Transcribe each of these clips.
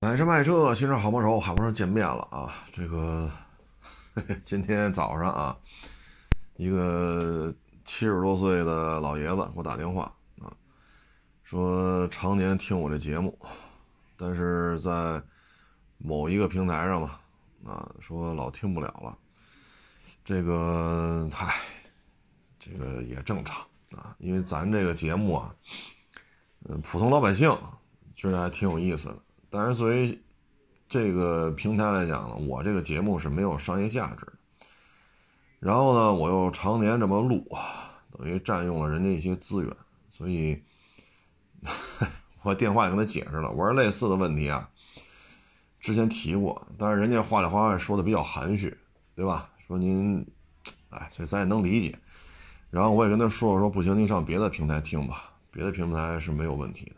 买车卖车，新车好帮手，好不容易见面了啊！这个今天早上啊，一个七十多岁的老爷子给我打电话啊，说常年听我这节目，但是在某一个平台上嘛，啊，说老听不了了。这个，嗨，这个也正常啊，因为咱这个节目啊，嗯，普通老百姓觉得还挺有意思的。但是作为这个平台来讲呢，我这个节目是没有商业价值的。然后呢，我又常年这么录，等于占用了人家一些资源，所以 我电话也跟他解释了，我说类似的问题啊，之前提过，但是人家话里话外说的比较含蓄，对吧？说您，哎，所以咱也能理解。然后我也跟他说了说，不行，您上别的平台听吧，别的平台是没有问题的。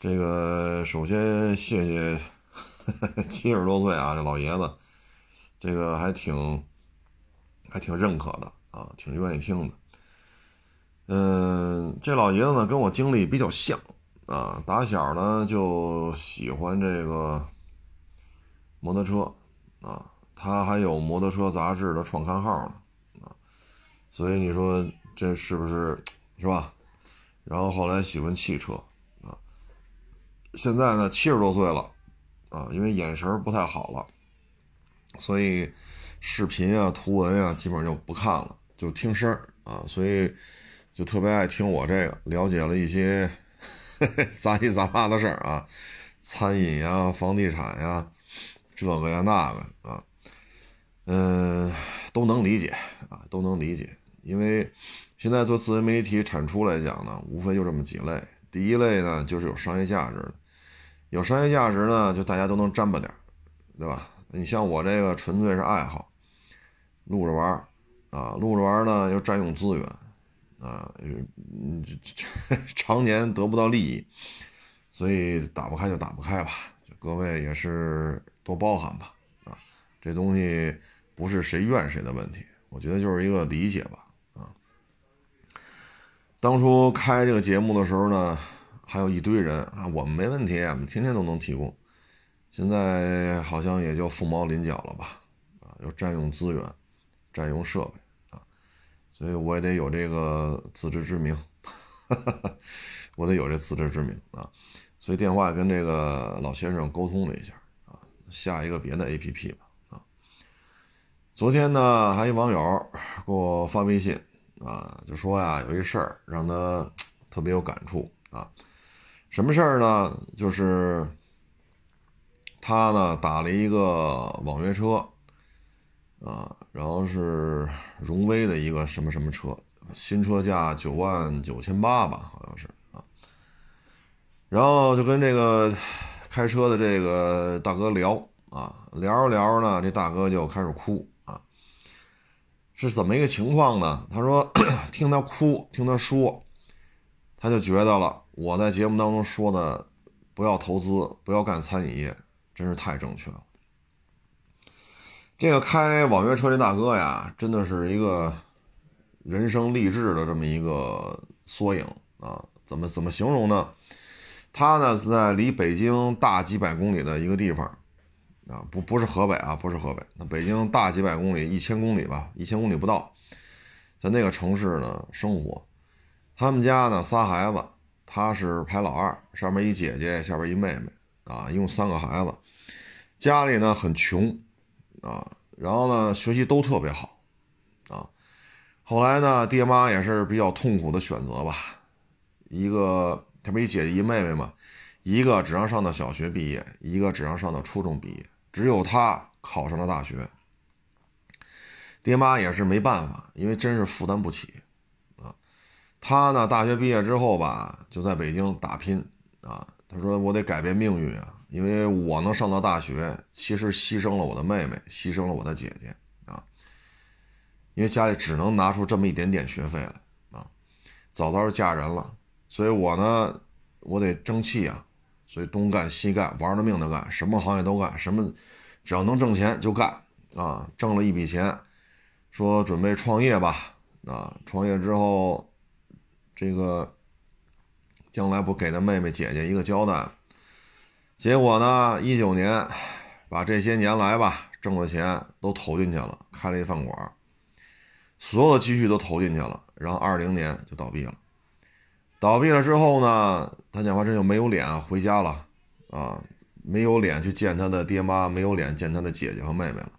这个首先谢谢 七十多岁啊，这老爷子，这个还挺还挺认可的啊，挺愿意听的。嗯，这老爷子呢跟我经历比较像啊，打小呢就喜欢这个摩托车啊，他还有摩托车杂志的创刊号呢啊，所以你说这是不是是吧？然后后来喜欢汽车。现在呢，七十多岁了，啊，因为眼神不太好了，所以视频啊、图文啊，基本上就不看了，就听声啊，所以就特别爱听我这个，了解了一些 杂七杂八的事儿啊，餐饮呀、房地产呀，这个呀那个啊，嗯，都能理解啊，都能理解，因为现在做自媒体产出来讲呢，无非就这么几类，第一类呢就是有商业价值的。有商业价值呢，就大家都能沾巴点对吧？你像我这个纯粹是爱好，录着玩儿啊，录着玩儿呢又占用资源啊，常年得不到利益，所以打不开就打不开吧，各位也是多包涵吧啊，这东西不是谁怨谁的问题，我觉得就是一个理解吧。当初开这个节目的时候呢。还有一堆人啊，我们没问题，我们天天都能提供。现在好像也就凤毛麟角了吧？啊，又占用资源，占用设备啊，所以我也得有这个自知之明，我得有这自知之明啊。所以电话跟这个老先生沟通了一下啊，下一个别的 APP 吧啊。昨天呢，还一网友给我发微信啊，就说呀，有一事儿让他特别有感触啊。什么事儿呢？就是他呢打了一个网约车，啊，然后是荣威的一个什么什么车，新车价九万九千八吧，好像是啊。然后就跟这个开车的这个大哥聊啊，聊着聊着呢，这大哥就开始哭。是怎么一个情况呢？他说 听他哭，听他说，他就觉得了。我在节目当中说的，不要投资，不要干餐饮业，真是太正确了。这个开网约车这大哥呀，真的是一个人生励志的这么一个缩影啊！怎么怎么形容呢？他呢是在离北京大几百公里的一个地方啊，不不是河北啊，不是河北，那北京大几百公里，一千公里吧，一千公里不到，在那个城市呢生活。他们家呢仨孩子。他是排老二，上面一姐姐，下边一妹妹，啊，一共三个孩子，家里呢很穷，啊，然后呢学习都特别好，啊，后来呢爹妈也是比较痛苦的选择吧，一个他不一姐姐一妹妹嘛，一个只让上到小学毕业，一个只让上到初中毕业，只有他考上了大学，爹妈也是没办法，因为真是负担不起啊。他呢，大学毕业之后吧，就在北京打拼啊。他说：“我得改变命运啊，因为我能上到大学，其实牺牲了我的妹妹，牺牲了我的姐姐啊。因为家里只能拿出这么一点点学费来啊。早早就嫁人了，所以我呢，我得争气啊。所以东干西干，玩了命的干，什么行业都干，什么只要能挣钱就干啊。挣了一笔钱，说准备创业吧啊。创业之后。”这个将来不给他妹妹姐姐一个交代，结果呢，一九年把这些年来吧挣的钱都投进去了，开了一饭馆，所有的积蓄都投进去了，然后二零年就倒闭了。倒闭了之后呢，他讲话这就没有脸回家了啊，没有脸去见他的爹妈，没有脸见他的姐姐和妹妹了。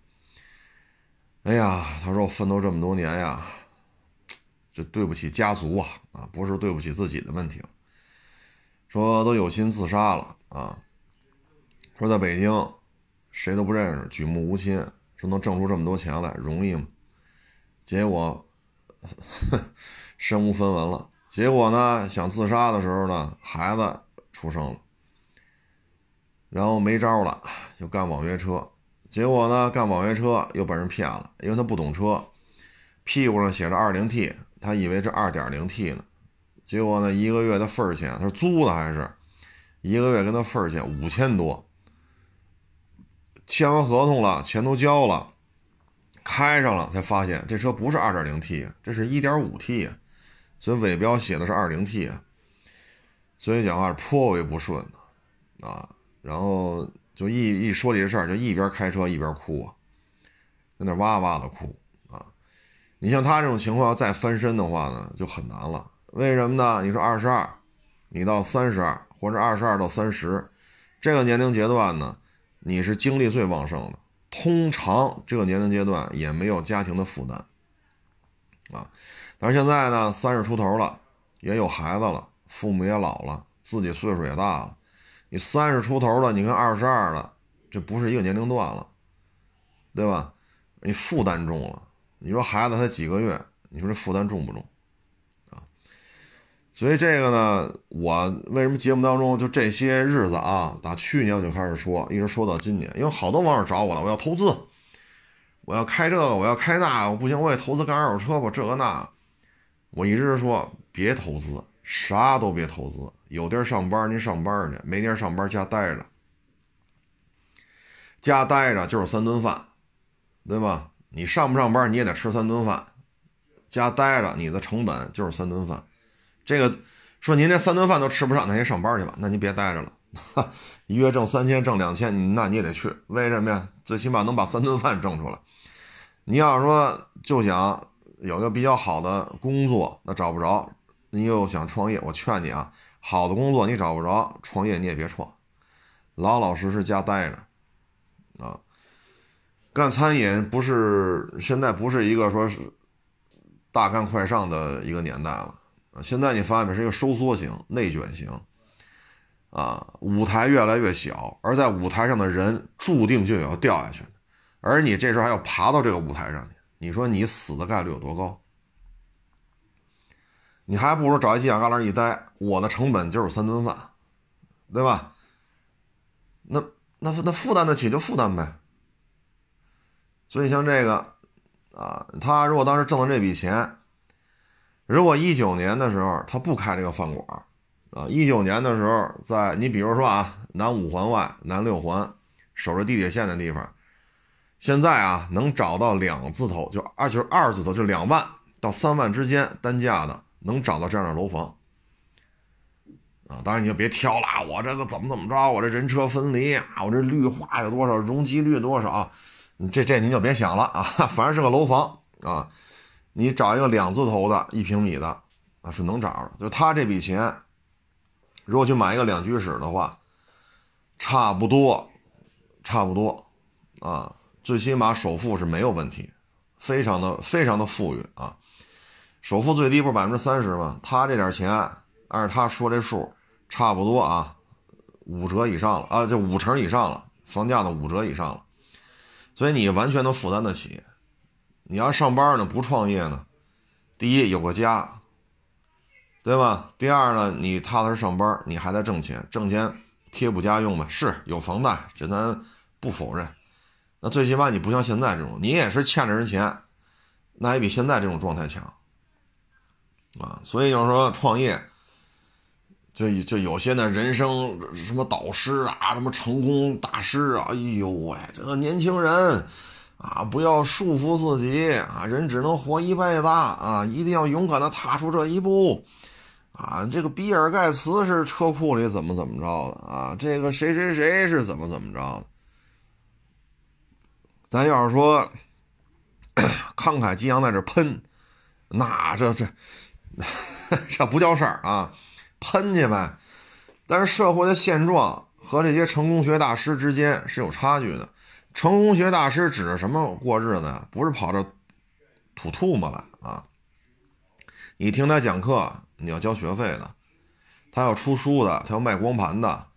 哎呀，他说我奋斗这么多年呀，这对不起家族啊啊，不是对不起自己的问题。说都有心自杀了啊。说在北京谁都不认识，举目无亲，说能挣出这么多钱来容易吗？结果 身无分文了。结果呢，想自杀的时候呢，孩子出生了，然后没招了，就干网约车。结果呢，干网约车又被人骗了，因为他不懂车，屁股上写着二零 T，他以为是二点零 T 呢。结果呢，一个月的份儿钱，他是租的还是？一个月跟他份儿钱五千多，签完合同了，钱都交了，开上了才发现这车不是二点零 T，这是一点五 T，所以尾标写的是二零 T，所以讲话颇为不顺的啊，然后。就一一说这事儿，就一边开车一边哭啊，在那哇哇的哭啊！你像他这种情况，要再翻身的话呢，就很难了。为什么呢？你说二十二，你到三十二，或者二十二到三十，这个年龄阶段呢，你是精力最旺盛的。通常这个年龄阶段也没有家庭的负担啊。但是现在呢，三十出头了，也有孩子了，父母也老了，自己岁数也大了。你三十出头了，你跟二十二了，这不是一个年龄段了，对吧？你负担重了。你说孩子才几个月，你说这负担重不重啊？所以这个呢，我为什么节目当中就这些日子啊，打去年我就开始说，一直说到今年，因为好多网友找我了，我要投资，我要开这个，我要开那，我不行，我也投资干二手车吧，这个那，我一直说别投资，啥都别投资。有地儿上班，您上班去；没地儿上班，家待着。家待着就是三顿饭，对吧？你上不上班，你也得吃三顿饭。家待着，你的成本就是三顿饭。这个说您这三顿饭都吃不上，那您上班去吧。那您别待着了，一月挣三千，挣两千，那你也得去。为什么呀？最起码能把三顿饭挣出来。你要说就想有个比较好的工作，那找不着。你又想创业，我劝你啊。好的工作你找不着，创业你也别创，老老实实家待着，啊，干餐饮不是现在不是一个说是大干快上的一个年代了啊，现在你发现是一个收缩型、内卷型，啊，舞台越来越小，而在舞台上的人注定就要掉下去而你这时候还要爬到这个舞台上去，你说你死的概率有多高？你还不如找一犄角旮旯一待，我的成本就是三顿饭，对吧？那那那负担得起就负担呗。所以像这个啊，他如果当时挣了这笔钱，如果一九年的时候他不开这个饭馆啊，一九年的时候在你比如说啊，南五环外、南六环守着地铁线的地方，现在啊能找到两字头就二就是二字头就两万到三万之间单价的。能找到这样的楼房啊？当然你就别挑了，我这个怎么怎么着？我这人车分离啊？我这绿化有多少？容积率多少？这这您就别想了啊！反正是个楼房啊，你找一个两字头的一平米的啊，是能找的。就他这笔钱，如果去买一个两居室的话，差不多，差不多啊，最起码首付是没有问题，非常的非常的富裕啊。首付最低不是百分之三十吗？他这点钱，按他说这数，差不多啊，五折以上了啊，就五成以上了，房价的五折以上了，所以你完全能负担得起。你要上班呢，不创业呢，第一有个家，对吧？第二呢，你踏踏实上班，你还在挣钱，挣钱贴补家用呗，是有房贷，这咱不否认。那最起码你不像现在这种，你也是欠着人钱，那也比现在这种状态强。啊，所以就是说创业，就就有些呢人生什么导师啊，什么成功大师啊，哎呦喂，这个年轻人啊，不要束缚自己啊，人只能活一辈子啊，一定要勇敢的踏出这一步啊，这个比尔盖茨是车库里怎么怎么着的啊？这个谁谁谁是怎么怎么着的？咱要是说慷慨激昂在这喷，那这这 这不叫事儿啊，喷去呗。但是社会的现状和这些成功学大师之间是有差距的。成功学大师指着什么过日子？不是跑这吐吐沫来啊！你听他讲课，你要交学费的；他要出书的，他要卖光盘的，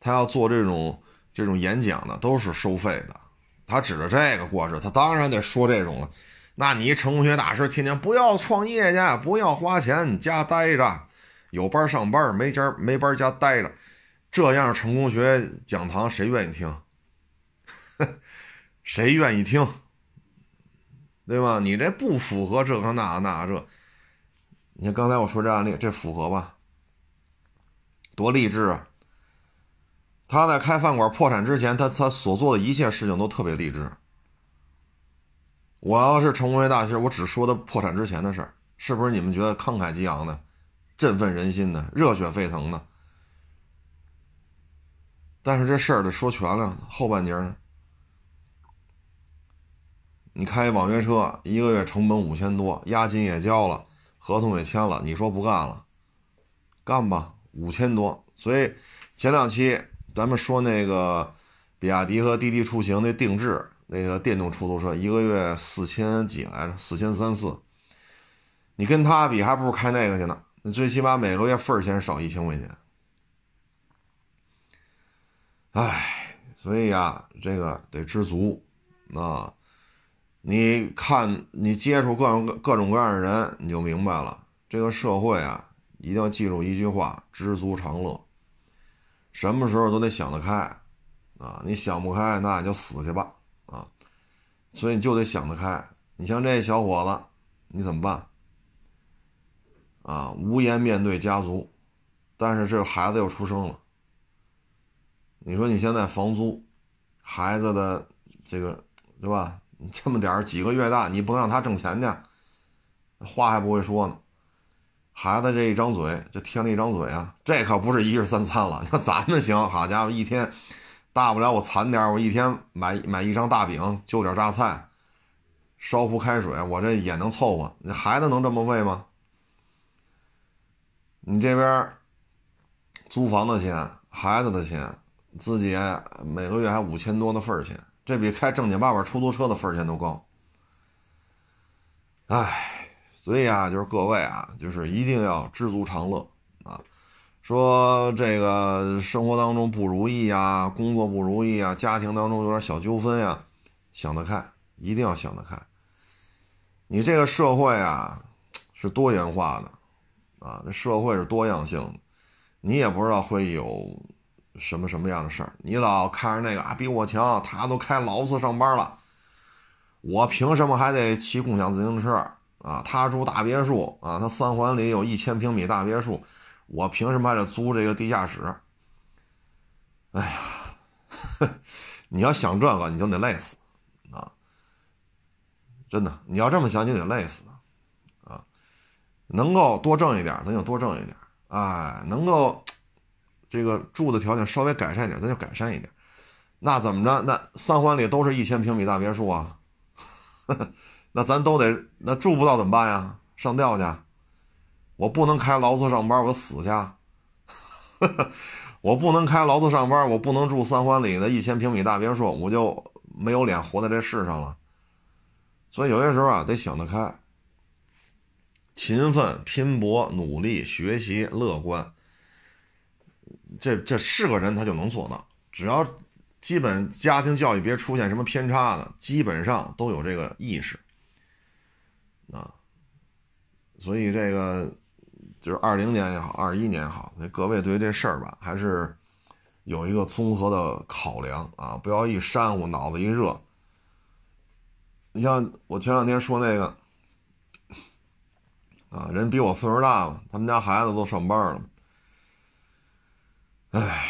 他要做这种这种演讲的，都是收费的。他指着这个过日子，他当然得说这种了。那你成功学大师天天不要创业去，不要花钱，家待着，有班上班，没家没班家待着，这样成功学讲堂谁愿意听？谁愿意听？对吧？你这不符合这个那那这。你看刚才我说这案例，这符合吧？多励志啊！他在开饭馆破产之前，他他所做的一切事情都特别励志。我要是成为大师，我只说他破产之前的事儿，是不是你们觉得慷慨激昂的、振奋人心的、热血沸腾的？但是这事儿得说全了，后半截呢？你开网约车，一个月成本五千多，押金也交了，合同也签了，你说不干了？干吧，五千多。所以前两期咱们说那个比亚迪和滴滴出行那定制那个电动出租车，一个月四千几来着，四千三四。你跟他比，还不如开那个去呢。你最起码每个月份儿钱少一千块钱。唉，所以呀，这个得知足啊。你看，你接触各种各种各样的人，你就明白了。这个社会啊，一定要记住一句话：知足常乐。什么时候都得想得开啊！你想不开，那你就死去吧啊！所以你就得想得开。你像这小伙子，你怎么办？啊，无颜面对家族，但是这孩子又出生了。你说你现在房租，孩子的这个，对吧？这么点几个月大，你不能让他挣钱去，话还不会说呢。孩子这一张嘴就添了一张嘴啊，这可不是一日三餐了。你看咱们行，好家伙，一天大不了我惨点我一天买买一张大饼，就点榨菜，烧壶开水，我这也能凑合。你孩子能这么喂吗？你这边租房的钱、孩子的钱，自己每个月还五千多的份儿钱。这比开正经八百出租车的份钱都高，哎，所以啊，就是各位啊，就是一定要知足常乐啊。说这个生活当中不如意啊，工作不如意啊，家庭当中有点小纠纷呀，想得开，一定要想得开。你这个社会啊，是多元化的啊，这社会是多样性的，你也不知道会有。什么什么样的事儿？你老看着那个啊，比我强，他都开劳斯上班了，我凭什么还得骑共享自行车啊？他住大别墅啊，他三环里有一千平米大别墅，我凭什么还得租这个地下室？哎呀，你要想这个，你就得累死啊！真的，你要这么想，就得累死啊！能够多挣一点，咱就多挣一点，哎，能够。这个住的条件稍微改善一点，咱就改善一点。那怎么着？那三环里都是一千平米大别墅啊，呵 呵那咱都得那住不到怎么办呀？上吊去？我不能开劳斯上班，我死去。我不能开劳斯上班，我不能住三环里的一千平米大别墅，我就没有脸活在这世上了。所以有些时候啊，得想得开，勤奋、拼搏、努力、学习、乐观。这这是个人，他就能做到。只要基本家庭教育别出现什么偏差的，基本上都有这个意识啊。所以这个就是二零年也好，二一年也好，那各位对于这事儿吧，还是有一个综合的考量啊，不要一煽乎，脑子一热。你像我前两天说那个啊，人比我岁数大了，他们家孩子都上班了。哎，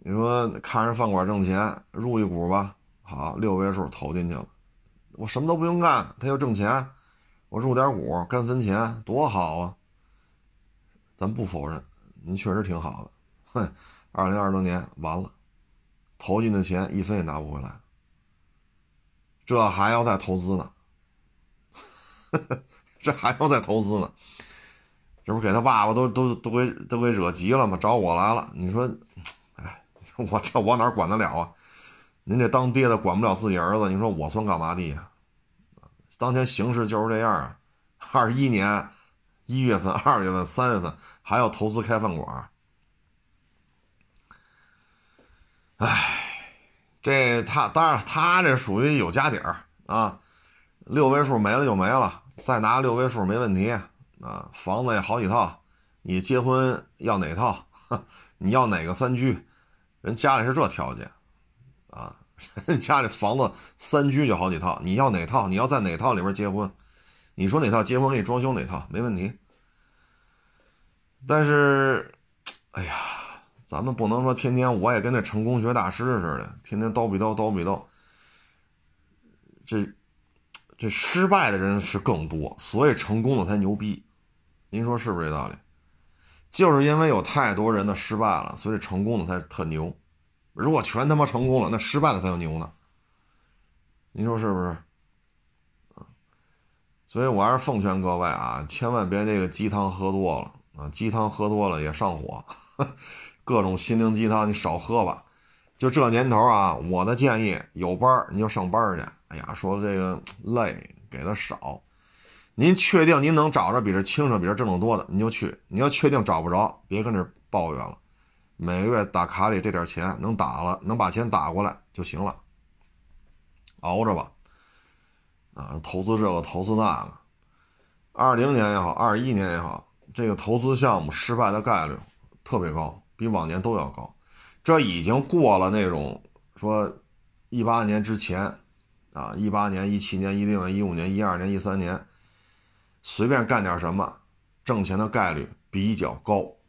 你说看着饭馆挣钱，入一股吧，好六位数投进去了，我什么都不用干，他就挣钱，我入点股干分钱多好啊！咱不否认，您确实挺好的。哼，二零二零年完了，投进的钱一分也拿不回来，这还要再投资呢，这还要再投资呢，这不给他爸爸都都都给都给惹急了吗？找我来了，你说，哎，我这我哪管得了啊？您这当爹的管不了自己儿子，你说我算干嘛的呀？当前形势就是这样啊！二一年一月份、二月份、三月份还要投资开饭馆，哎，这他当然他这属于有家底儿啊，六位数没了就没了，再拿六位数没问题啊，房子也好几套，你结婚要哪套？你要哪个三居？人家里是这条件。啊，家里房子三居就好几套，你要哪套？你要在哪套里边结婚？你说哪套结婚给你装修哪套没问题。但是，哎呀，咱们不能说天天我也跟那成功学大师似的，天天叨逼叨叨逼叨。这这失败的人是更多，所以成功的才牛逼。您说是不是这道理？就是因为有太多人的失败了，所以成功的才特牛。如果全他妈成功了，那失败的才有牛呢。您说是不是？所以我还是奉劝各位啊，千万别这个鸡汤喝多了啊，鸡汤喝多了也上火，各种心灵鸡汤你少喝吧。就这年头啊，我的建议，有班你就上班去。哎呀，说这个累给的少，您确定您能找着比这轻省、比这挣得多的，你就去。你要确定找不着，别跟这抱怨了。每个月打卡里这点钱能打了，能把钱打过来就行了，熬着吧。啊，投资这个投资那个，二零年也好，二一年也好，这个投资项目失败的概率特别高，比往年都要高。这已经过了那种说一八年之前啊，一八年、一七年、一六年、一五年、一二年、一三年，随便干点什么，挣钱的概率比较高。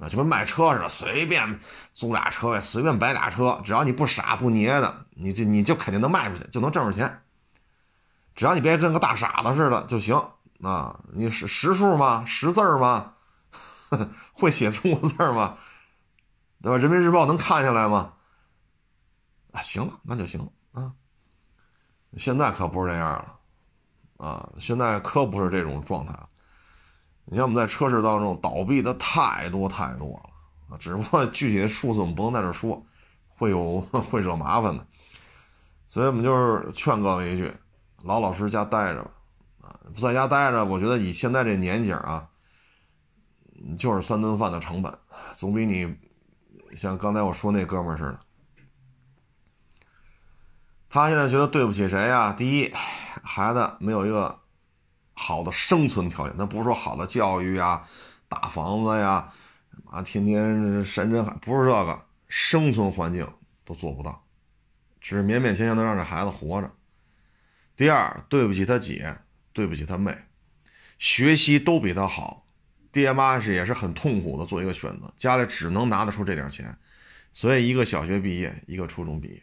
啊，就跟卖车似的，随便租俩车位，随便摆俩车，只要你不傻不捏的，你就你就肯定能卖出去，就能挣着钱。只要你别跟个大傻子似的就行啊！你识识数吗？识字儿吗？会写中国字吗？对吧？人民日报能看下来吗？啊，行了，那就行了啊。现在可不是这样了啊！现在可不是这种状态。你像我们在车市当中倒闭的太多太多了，只不过 具体的数字我们不能在这说，会有 会惹麻烦的，所以我们就是劝各位一句，老老实实家待着吧，啊，不在家待着，我觉得以现在这年景啊，就是三顿饭的成本，总比你像刚才我说那哥们儿似的，他现在觉得对不起谁呀？第一，孩子没有一个。好的生存条件，那不是说好的教育呀、大房子呀，啊，天天山珍海，不是这个生存环境都做不到，只是勉勉强强能让这孩子活着。第二，对不起他姐，对不起他妹，学习都比他好，爹妈是也是很痛苦的做一个选择，家里只能拿得出这点钱，所以一个小学毕业，一个初中毕业，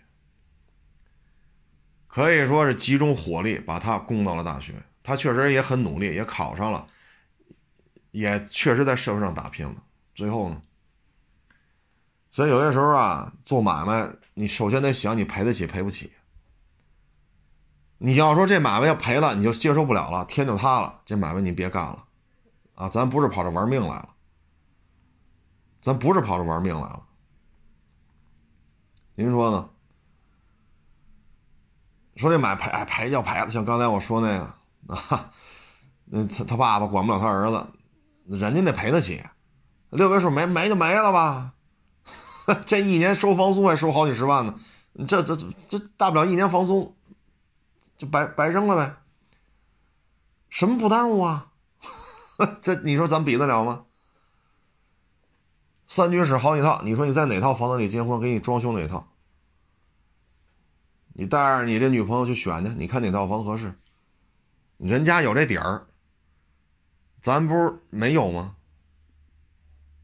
可以说是集中火力把他供到了大学。他确实也很努力，也考上了，也确实在社会上打拼了。最后呢，所以有些时候啊，做买卖，你首先得想你赔得起赔不起。你要说这买卖要赔了，你就接受不了了，天就塌了，这买卖你别干了，啊，咱不是跑这玩命来了，咱不是跑这玩命来了。您说呢？说这买赔，哎，赔就赔了，像刚才我说那个。啊，那他他爸爸管不了他儿子，人家那赔得起，六位数没没就没了吧，这一年收房租还收好几十万呢，这这这大不了一年房租就白白扔了呗，什么不耽误啊？这你说咱比得了吗？三居室好几套，你说你在哪套房子里结婚，给你装修哪套？你带着你这女朋友去选去，你看哪套房合适？人家有这底儿，咱不是没有吗？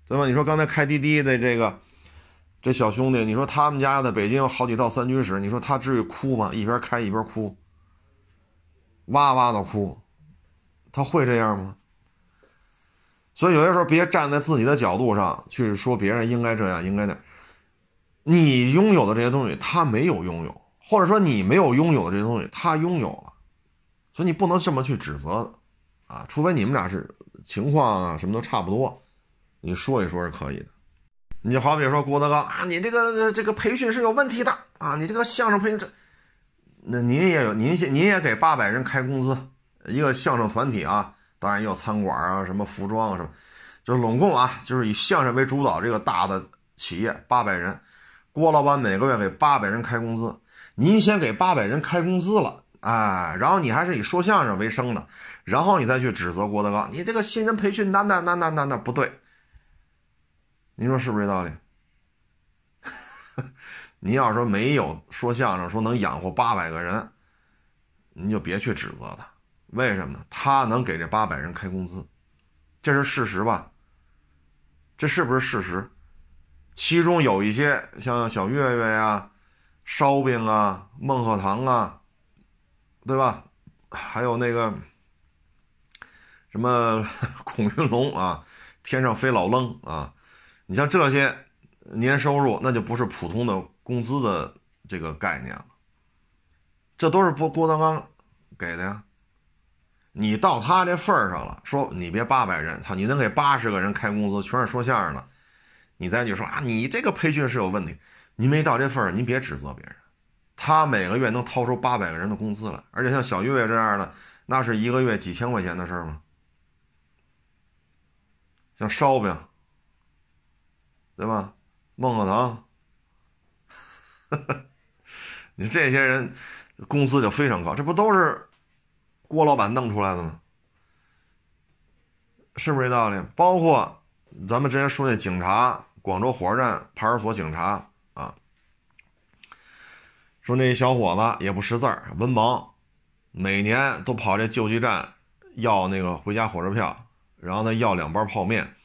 对吧？你说刚才开滴滴的这个这小兄弟，你说他们家在北京有好几套三居室，你说他至于哭吗？一边开一边哭，哇哇的哭，他会这样吗？所以有些时候别站在自己的角度上去说别人应该这样应该那，你拥有的这些东西他没有拥有，或者说你没有拥有的这些东西他拥有，所以你不能这么去指责，啊，除非你们俩是情况啊什么都差不多，你说一说是可以的。你就好比说郭德纲啊，你这个这个培训是有问题的啊，你这个相声培训这，那您也有您先您也给八百人开工资，一个相声团体啊。当然也有餐馆啊，什么服装啊，什么，就是拢共啊，就是以相声为主导这个大的企业，八百人，郭老板每个月给八百人开工资，您先给八百人开工资了，哎，然后你还是以说相声为生的，然后你再去指责郭德纲，你这个新人培训那那那那那那不对，您说是不是这道理？您要说没有说相声说能养活八百个人，您就别去指责他。为什么呢？他能给这八百人开工资，这是事实吧？这是不是事实？其中有一些像小岳岳呀、烧饼啊、孟鹤堂啊，对吧？还有那个什么 孔云龙啊，天上飞老愣啊，你像这些年收入，那就不是普通的工资的这个概念了，这都是郭郭德纲给的呀。你到他这份儿上了，说你别八百人，操，你能给八十个人开工资，全是说相声的，你再去说啊，你这个培训是有问题，你没到这份儿，您别指责别人。他每个月能掏出八百个人的工资来，而且像小岳岳这样的，那是一个月几千块钱的事儿吗？像烧饼，对吧？孟鹤堂，你这些人工资就非常高，这不都是？郭老板弄出来的吗？是不是这道理？包括咱们之前说那警察，广州火车站派出所警察，说那小伙子也不识字儿，文盲，每年都跑这救济站要那个回家火车票，然后呢要两包泡面，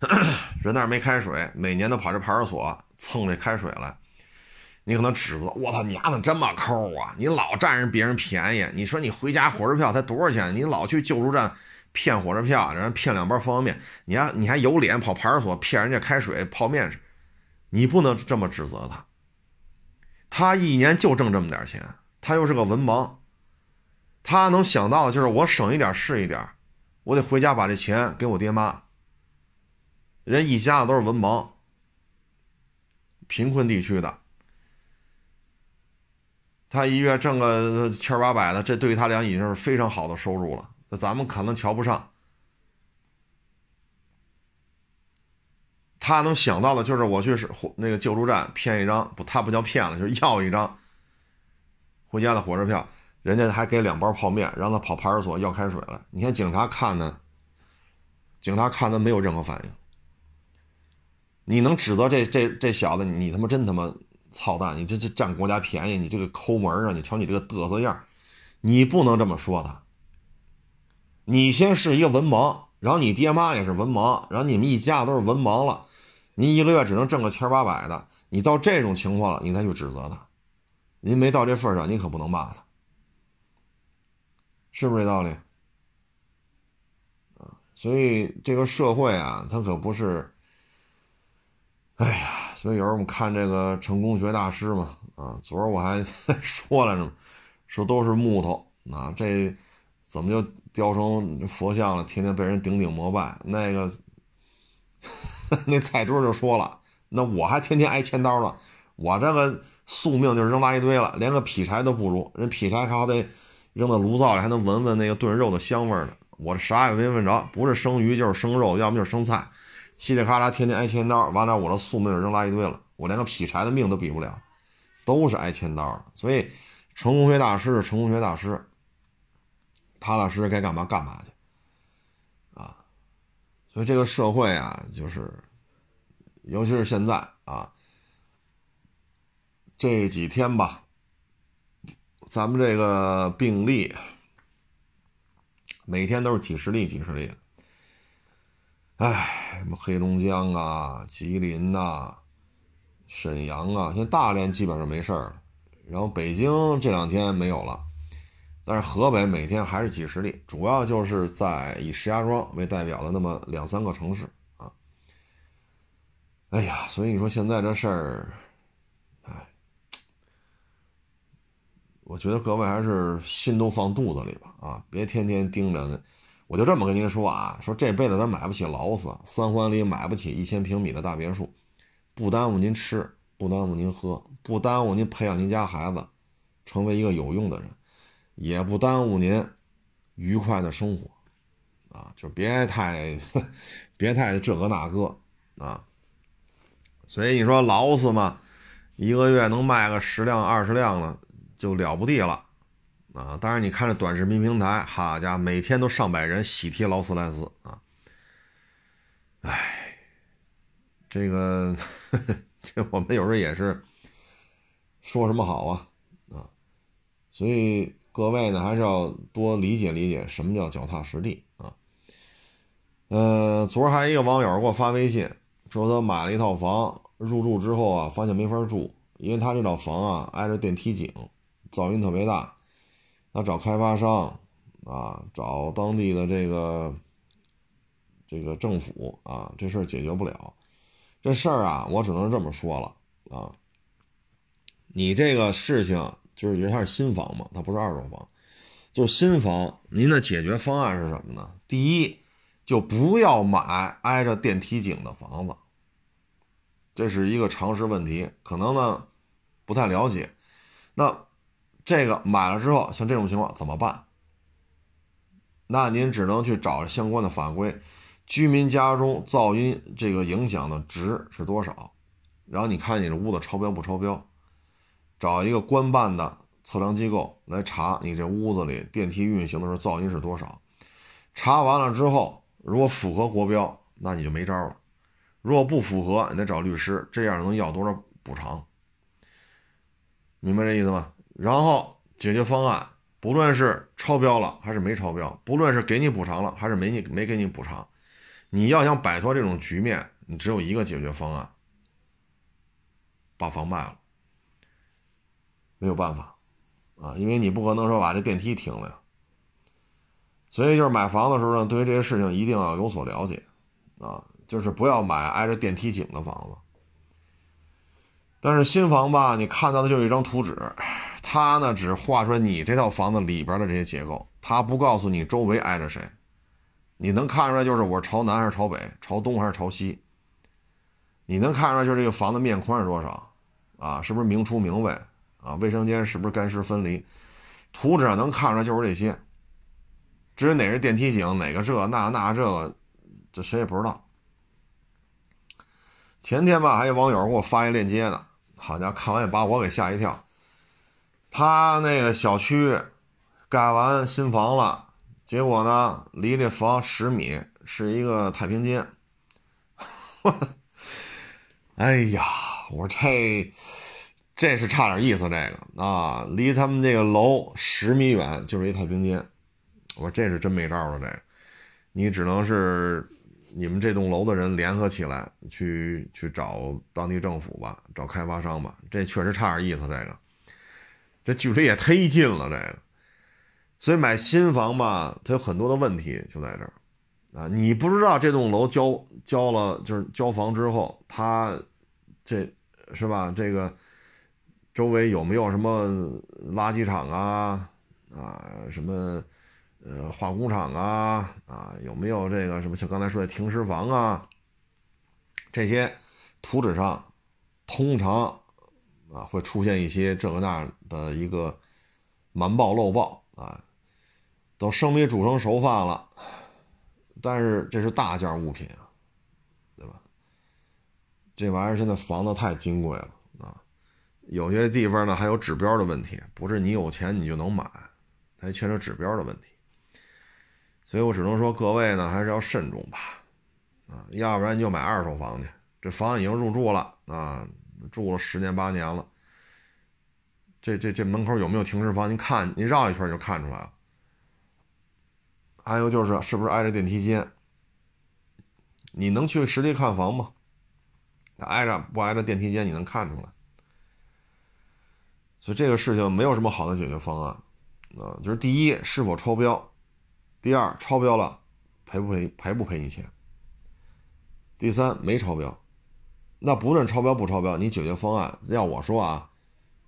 人那儿没开水，每年都跑这派出所蹭这开水来。你可能指责我操，你丫怎么这么抠啊？你老占人别人便宜。你说你回家火车票才多少钱？你老去救助站骗火车票，让人骗两包方便面。你还你还有脸跑派出所骗人家开水泡面吃？你不能这么指责他。他一年就挣这么点钱，他又是个文盲，他能想到的就是我省一点是一点，我得回家把这钱给我爹妈。人一家子都是文盲，贫困地区的。他一月挣个千八百的，这对于他俩已经是非常好的收入了。那咱们可能瞧不上。他能想到的就是我去是那个救助站骗一张，不，他不叫骗了，就是要一张回家的火车票，人家还给两包泡面，让他跑派出所要开水了。你看警察看呢，警察看他没有任何反应。你能指责这这这小子？你他妈真他妈！操蛋！你这这占国家便宜，你这个抠门啊！你瞧你这个嘚瑟样，你不能这么说他。你先是一个文盲，然后你爹妈也是文盲，然后你们一家都是文盲了，您一个月只能挣个千八百的，你到这种情况了，你再去指责他，您没到这份上，你可不能骂他，是不是这道理？啊，所以这个社会啊，它可不是，哎呀。所以有时候我们看这个成功学大师嘛，啊，昨儿我还 说来着，说都是木头，啊，这怎么就雕成佛像了？天天被人顶顶膜拜。那个 那菜墩就说了，那我还天天挨千刀了，我这个宿命就扔垃圾堆了，连个劈柴都不如。人劈柴还得扔到炉灶里，还能闻闻那个炖肉的香味呢。我啥也没闻着，不是生鱼就是生肉，要么就是生菜。嘁里咔嚓，天天挨千刀，完了我的宿命扔垃圾堆了，我连个劈柴的命都比不了，都是挨千刀。所以，成功学大师是成功学大师，踏踏实实该干嘛干嘛去，所以这个社会啊，就是，尤其是现在啊，这几天吧，咱们这个病例每天都是几十例、几十例。哎，什么黑龙江啊、吉林呐、沈阳啊，现在大连基本上没事了，然后北京这两天没有了，但是河北每天还是几十例，主要就是在以石家庄为代表的那么两三个城市啊。哎呀，所以你说现在这事儿，哎，我觉得各位还是心都放肚子里吧啊，别天天盯着呢。我就这么跟您说啊，说这辈子咱买不起劳斯，三环里买不起一千平米的大别墅，不耽误您吃，不耽误您喝，不耽误您培养您家孩子成为一个有用的人。也不耽误您愉快的生活，啊，就别太 别太这个那个啊。所以你说劳斯嘛，一个月能卖个十辆二十辆的就了不地了啊。当然你看这短视频平台，好家伙，每天都上百人喜提劳斯莱斯啊。哎，这个 这我们有时候也是说什么好啊啊，所以。各位呢，还是要多理解理解什么叫脚踏实地啊。呃，昨儿还一个网友给我发微信，说他买了一套房，入住之后啊，发现没法住，因为他这套房啊挨着电梯井，噪音特别大。他找开发商啊，找当地的这个这个政府啊，这事儿解决不了。这事儿啊，我只能这么说了啊，你这个事情。就是因为它是新房嘛，它不是二手房，就是新房。您的解决方案是什么呢？第一，就不要买挨着电梯井的房子，这是一个常识问题，可能呢不太了解。那这个买了之后，像这种情况怎么办？那您只能去找相关的法规，居民家中噪音这个影响的值是多少，然后你看你的屋子超标不超标。找一个官办的测量机构来查你这屋子里电梯运行的时候噪音是多少。查完了之后，如果符合国标，那你就没招了；如果不符合，你得找律师，这样能要多少补偿？明白这意思吗？然后解决方案，不论是超标了还是没超标，不论是给你补偿了还是没你没给你补偿，你要想摆脱这种局面，你只有一个解决方案：把房卖了。没有办法，啊，因为你不可能说把这电梯停了呀。所以就是买房的时候呢，对于这些事情一定要有所了解，啊，就是不要买挨着电梯井的房子。但是新房吧，你看到的就是一张图纸，它呢只画出来你这套房子里边的这些结构，它不告诉你周围挨着谁。你能看出来就是我朝南还是朝北，朝东还是朝西。你能看出来就是这个房子面宽是多少，啊，是不是明厨明卫？啊，卫生间是不是干湿分离？图纸上能看出来就是这些。至于哪是电梯井，哪个这那那这个，这谁也不知道。前天吧，还有网友给我发一链接呢，好家伙，看完也把我给吓一跳。他那个小区盖完新房了，结果呢，离这房十米是一个太平间。哎呀，我说这。这是差点意思，这个啊，离他们这个楼十米远就是一太平间。我说这是真没招了，这个你只能是你们这栋楼的人联合起来去去找当地政府吧，找开发商吧。这确实差点意思，这个这距离也忒近了，这个。所以买新房吧，它有很多的问题就在这儿啊，你不知道这栋楼交交了就是交房之后，它这是吧？这个。周围有没有什么垃圾场啊？啊，什么呃化工厂啊？啊，有没有这个什么像刚才说的停尸房啊？这些图纸上通常啊会出现一些这个那的一个瞒报漏报啊，都生米煮成熟饭了。但是这是大件物品啊，对吧？这玩意儿现在房子太金贵了。有些地方呢还有指标的问题，不是你有钱你就能买，还牵扯指标的问题，所以我只能说各位呢还是要慎重吧，啊，要不然你就买二手房去，这房已经入住了啊，住了十年八年了，这这这门口有没有停尸房？你看你绕一圈就看出来了。还有就是是不是挨着电梯间？你能去实地看房吗？挨着不挨着电梯间？你能看出来？所以这个事情没有什么好的解决方案，啊，就是第一是否超标，第二超标了赔不赔赔不赔你钱，第三没超标，那不论超标不超标，你解决方案要我说啊，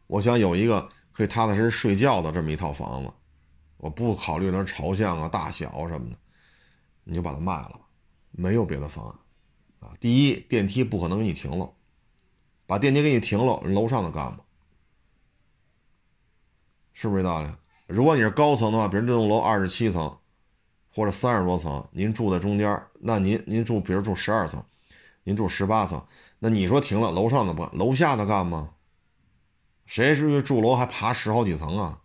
我想有一个可以踏踏实实睡觉的这么一套房子，我不考虑那朝向啊、大小什么的，你就把它卖了，没有别的方案啊。第一，电梯不可能给你停了，把电梯给你停了，楼上的干吧。是不是这道理？如果你是高层的话，比如这栋楼二十七层，或者三十多层，您住在中间，那您您住，比如住十二层，您住十八层，那你说停了，楼上的不，楼下的干吗？谁至于住楼还爬十好几层啊？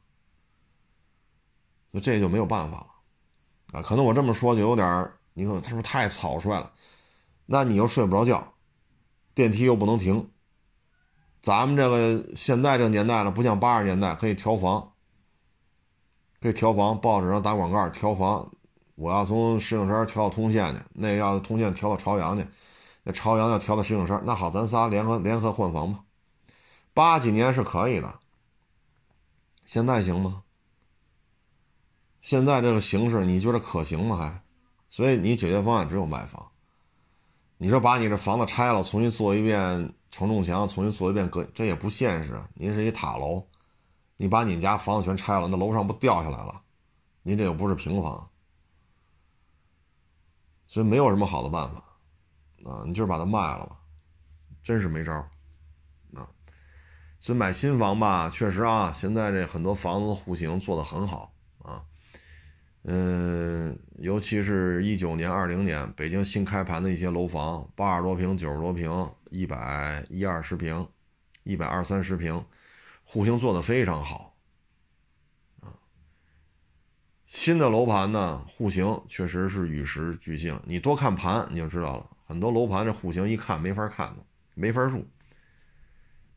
那这就没有办法了啊！可能我这么说就有点，你可是不是太草率了？那你又睡不着觉，电梯又不能停。咱们这个现在这个年代了，不像八十年代可以调房，可以调房，报纸上打广告调房。我要从石景山调到通县去，那要通县调到朝阳去，那朝阳要调到石景山，那好，咱仨联合联合换房吧。八几年是可以的，现在行吗？现在这个形势你觉得可行吗？还，所以你解决方案只有卖房。你说把你这房子拆了，重新做一遍。承重墙重新做一遍隔，这也不现实。您是一塔楼，你把你家房子全拆了，那楼上不掉下来了？您这又不是平房，所以没有什么好的办法啊！你就是把它卖了吧，真是没招啊！所以买新房吧，确实啊，现在这很多房子户型做得很好啊。嗯，尤其是一九年、二零年北京新开盘的一些楼房，八十多平、九十多平、一百一二十平、一百二三十平，户型做的非常好啊。新的楼盘呢，户型确实是与时俱进，你多看盘你就知道了。很多楼盘这户型一看没法看的，没法住。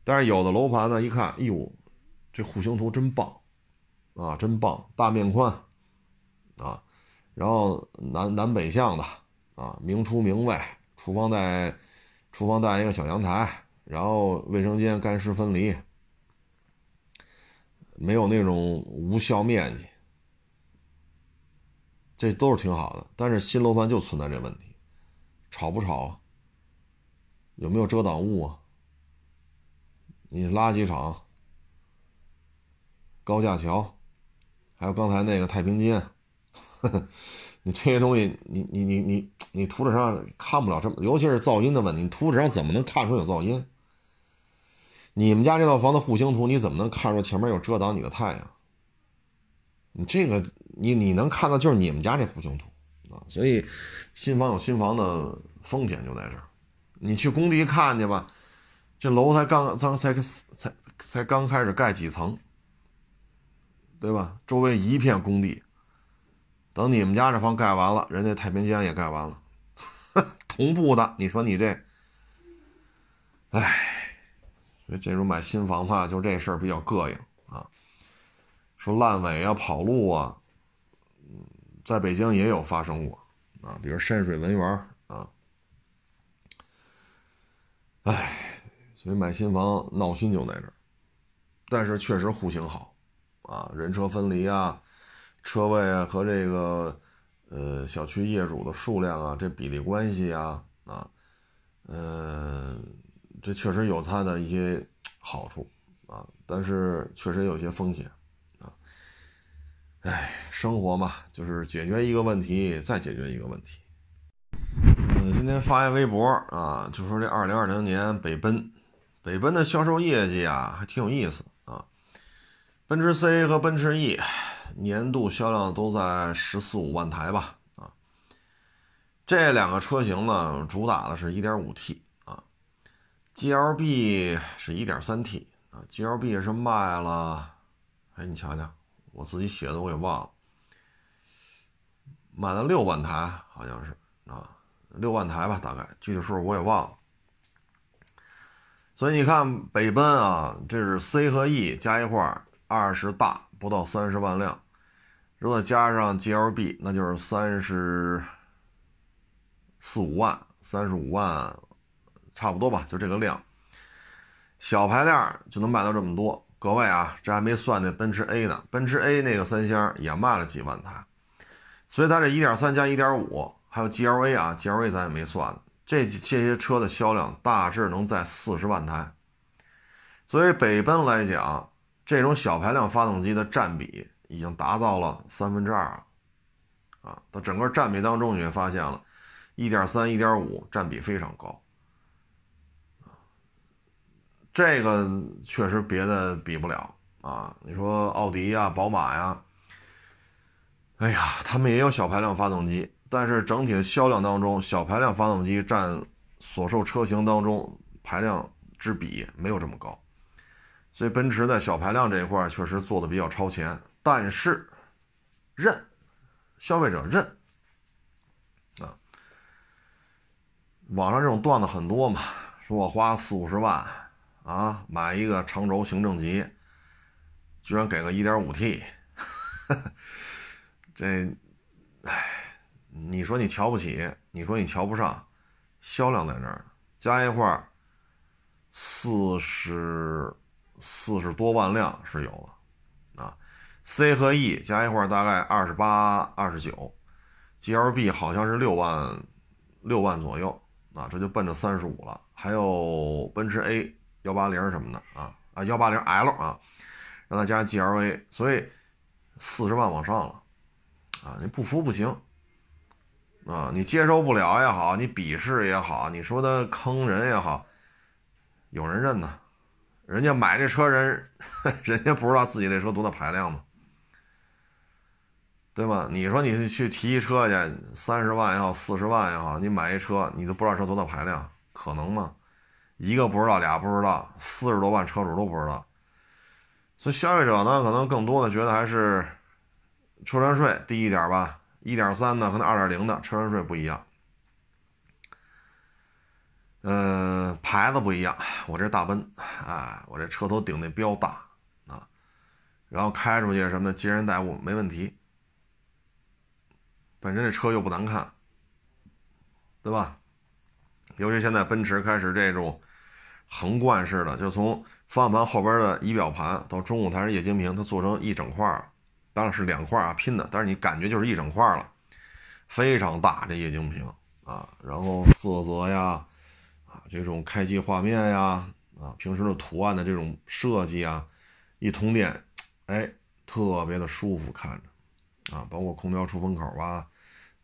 但是有的楼盘呢，一看，哎呦，这户型图真棒啊，真棒，大面宽。啊，然后南南北向的啊，明厨明卫，厨房带厨房带一个小阳台，然后卫生间干湿分离，没有那种无效面积，这都是挺好的。但是新楼盘就存在这问题，吵不吵？有没有遮挡物啊？你垃圾场、高架桥，还有刚才那个太平间。你这些东西，你你你你你图纸上看不了这么，尤其是噪音的问题，你图纸上怎么能看出有噪音？你们家这套房子户型图，你怎么能看出前面有遮挡你的太阳？你这个，你你能看到就是你们家这户型图啊，所以新房有新房的风险就在这儿。你去工地看去吧，这楼才刚刚才才才刚开始盖几层，对吧？周围一片工地。等你们家这房盖完了，人家太平间也盖完了，同步的。你说你这，哎，所以这种买新房的话，就这事儿比较膈应啊。说烂尾啊、跑路啊，嗯在北京也有发生过啊，比如山水文园啊。哎，所以买新房闹心就在这儿，但是确实户型好啊，人车分离啊。车位啊和这个呃小区业主的数量啊，这比例关系啊啊，嗯，这确实有它的一些好处啊，但是确实有些风险啊。哎，生活嘛，就是解决一个问题再解决一个问题。嗯，今天发一微博啊，就说这二零二零年北奔，北奔的销售业绩啊还挺有意思啊，奔驰 C 和奔驰 E。年度销量都在十四五万台吧，啊，这两个车型呢，主打的是 1.5T 啊，GLB 是 1.3T 啊，GLB 是卖了，哎，你瞧瞧，我自己写的我给忘了，卖了六万台，好像是啊，六万台吧，大概具体数我也忘了。所以你看北奔啊，这是 C 和 E 加一块二十大不到三十万辆。如果加上 GLB，那就是三十四五万，三十五万，差不多吧，就这个量。小排量就能卖到这么多，各位啊，这还没算那奔驰 A 呢，奔驰 A 那个三厢也卖了几万台，所以它这1.3加1.5，还有 GLA 啊，GLA 咱也没算，这这些车的销量大致能在四十万台。所以北奔来讲，这种小排量发动机的占比已经达到了三分之二，啊，它整个占比当中你会发现了一点三、一、点五占比非常高。这个确实别的比不了啊！你说奥迪呀、宝马呀，哎呀，他们也有小排量发动机，但是整体的销量当中，小排量发动机占所售车型当中排量之比没有这么高，所以奔驰在小排量这一块确实做的比较超前，但是认消费者认啊，网上这种段子很多嘛，说我花四五十万。啊，买一个长轴行政级，居然给个 1.5T，这，哎，你说你瞧不起，你说你瞧不上，销量在那儿，加一块儿，四十四十多万辆是有了，，C 和 E 加一块大概二十八、二十九，GLB 好像是六万六万左右，啊，这就奔着三十五了，还有奔驰 A。幺八零什么的啊啊幺八零 L 啊，让他加 GLA，所以四十万往上了啊！你不服不行啊！你接受不了也好，你鄙视也好，你说他坑人也好，有人认呢。人家买这车人，人家不知道自己这车多大排量吗？对吧？你说你去提一车去，三十万也好，四十万也好，你买一车，你都不知道车多大排量，可能吗？一个不知道，俩不知道，四十多万车主都不知道，所以消费者呢，可能更多的觉得还是车船税低一点吧。一点三的和那二点零的车船税不一样，嗯，牌子不一样。我这大奔，哎，我这车头顶那标大啊，然后开出去什么的接人待物没问题，本身这车又不难看，对吧？尤其现在奔驰开始这种。横贯式的，就从方向盘后边的仪表盘到中控台上液晶屏，它做成一整块了，当然是两块啊拼的，但是你感觉就是一整块了，非常大这液晶屏啊，然后色泽呀，啊这种开机画面呀，啊平时的图案的这种设计啊，一通电，哎，特别的舒服看着，啊，包括空调出风口啊，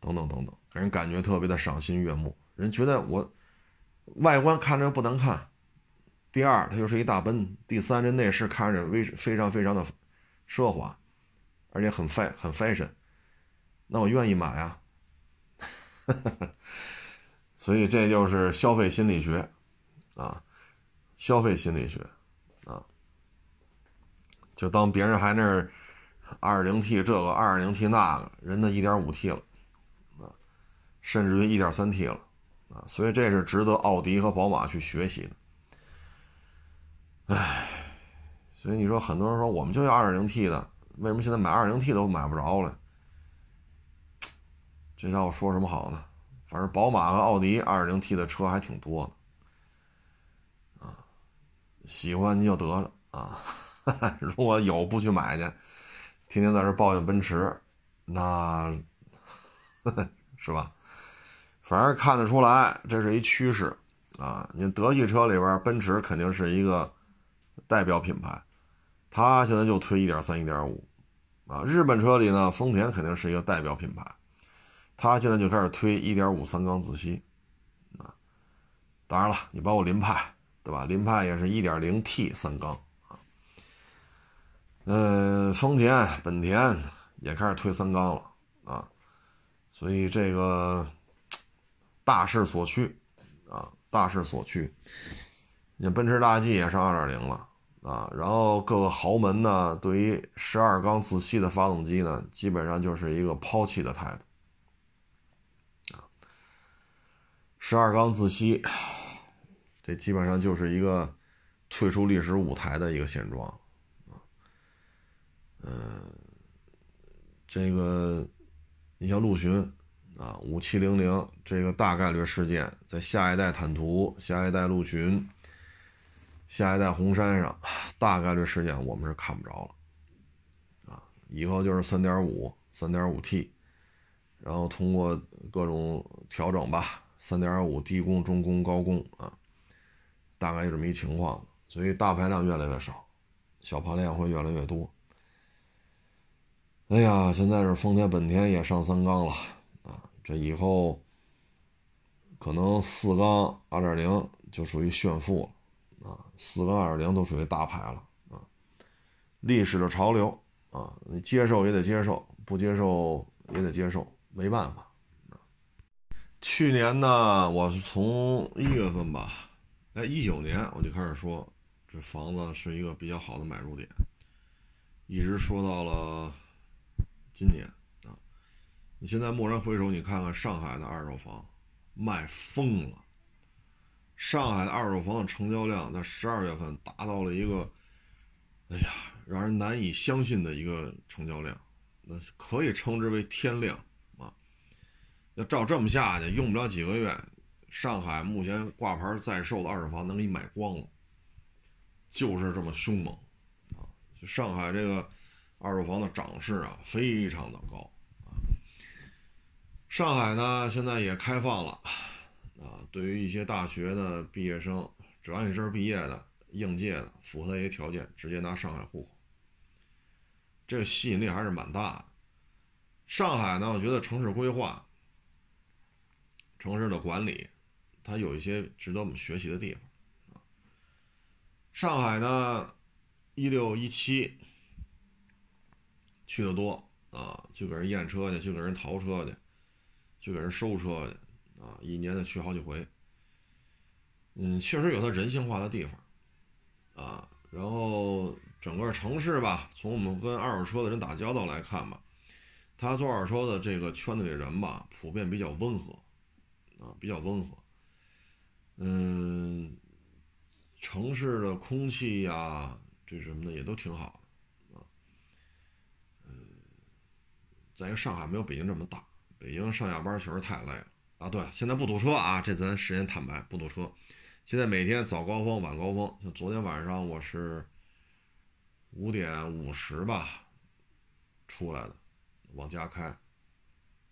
等等等等，给人感觉特别的赏心悦目，人觉得我外观看着不难看。第二，它又是一大奔。第三，这内饰看着非非常非常的奢华，而且很 f 很 fashion，那我愿意买啊。所以这就是消费心理学啊，消费心理学啊。就当别人还那儿二零 T 这个二零 T 那个，人的一点五 T 了，甚至于一点三 T 了啊。所以这是值得奥迪和宝马去学习的。唉，所以你说很多人说我们就要二点零 T 的，为什么现在买二点零 T 都买不着了？这让我说什么好呢？反正宝马和奥迪二点零 T 的车还挺多的，啊，喜欢你就得了啊，如果有不去买去，天天在这抱怨奔驰，那是吧？反正看得出来这是一趋势啊！你德系车里边，奔驰肯定是一个。代表品牌，它现在就推一点三、一点五，啊，日本车里呢，丰田肯定是一个代表品牌，它现在就开始推一点五三缸自吸，啊，当然了，你包括凌派，对吧？凌派也是一点零 T 三缸，啊，嗯，丰田、本田也开始推三缸了，啊，所以这个大势所趋，啊，大势所趋。你奔驰大 G 也上二点零了啊，然后各个豪门呢，对于十二缸自吸的发动机呢，基本上就是一个抛弃的态度啊。十二缸自吸，这基本上就是一个退出历史舞台的一个现状啊。嗯，这个你像陆巡啊，五七零零这个大概率事件，在下一代坦途、下一代陆巡。下一代红山上，大概率事件我们是看不着了，啊，以后就是三点五、三点五 T，然后通过各种调整吧，三点五低功、中功、高功啊，大概就这么一情况，所以大排量越来越少，小排量会越来越多。哎呀，现在是丰田、本田也上三缸了啊，这以后可能四缸二点零就属于炫富了。啊，四缸二点零都属于大牌了啊，历史的潮流啊，你接受也得接受，不接受也得接受，没办法。去年呢，我是从一月份吧，哎，一九年我就开始说这房子是一个比较好的买入点，一直说到了今年啊。你现在蓦然回首，你看看上海的二手房卖疯了。上海的二手房的成交量在十二月份达到了一个，哎呀，让人难以相信的一个成交量，那可以称之为天量啊！要照这么下去，用不了几个月，上海目前挂牌在售的二手房能给你买光了，就是这么凶猛啊！就上海这个二手房的涨势啊，非常的高啊！上海呢，现在也开放了。啊，对于一些大学的毕业生，只要你这是毕业的、应届的，符合一些条件，直接拿上海户口，这个吸引力还是蛮大的。上海呢，我觉得城市规划、城市的管理，它有一些值得我们学习的地方。上海呢，一六一七去的多啊，去给人验车去，去给人淘车去，去给人收车去。啊，一年得去好几回，嗯，确实有它人性化的地方，啊，然后整个城市吧，从我们跟二手车的人打交道来看吧，他做二手车的这个圈子里人吧，普遍比较温和，啊，比较温和，嗯，城市的空气呀，这什么的也都挺好的，啊，嗯，在一个上海没有北京这么大，北京上下班确实太累了。啊，对，现在不堵车啊，这咱实言坦白，不堵车。现在每天早高峰、晚高峰，像昨天晚上我是五点五十吧出来的，往家开，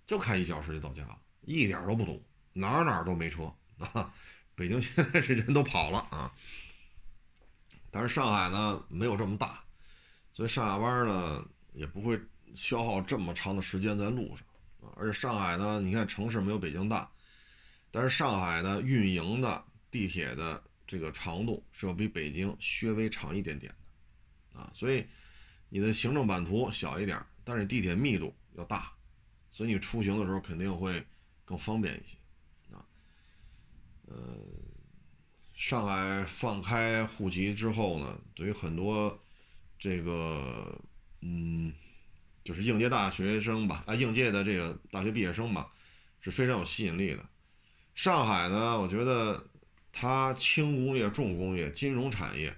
就开一小时就到家了，一点都不堵，哪哪都没车 啊。北京现在这人都跑了啊，但是上海呢没有这么大，所以上下班呢也不会消耗这么长的时间在路上啊。而且上海呢，你看城市没有北京大，但是上海呢运营的地铁的这个长度是要比北京稍微长一点点的，啊，所以你的行政版图小一点，但是地铁密度要大，所以你出行的时候肯定会更方便一些，啊，呃，上海放开户籍之后呢，对于很多这个，嗯。就是应届大学生吧，啊，应届的这个大学毕业生吧，是非常有吸引力的。上海呢，我觉得它轻工业、重工业、金融产业，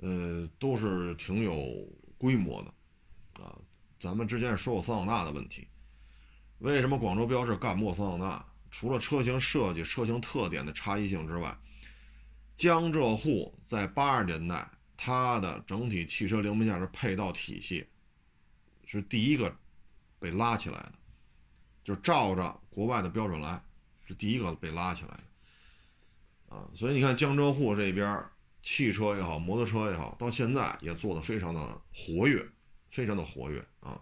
呃，都是挺有规模的，啊，咱们之前说过桑塔纳的问题，为什么广州标致干不过桑塔纳？除了车型设计、车型特点的差异性之外，江浙沪在八十年代它的整体汽车零部件的配套体系。是第一个被拉起来的，就照着国外的标准来，是第一个被拉起来的，啊，所以你看江浙沪这边汽车也好，摩托车也好，到现在也做的非常的活跃，非常的活跃啊。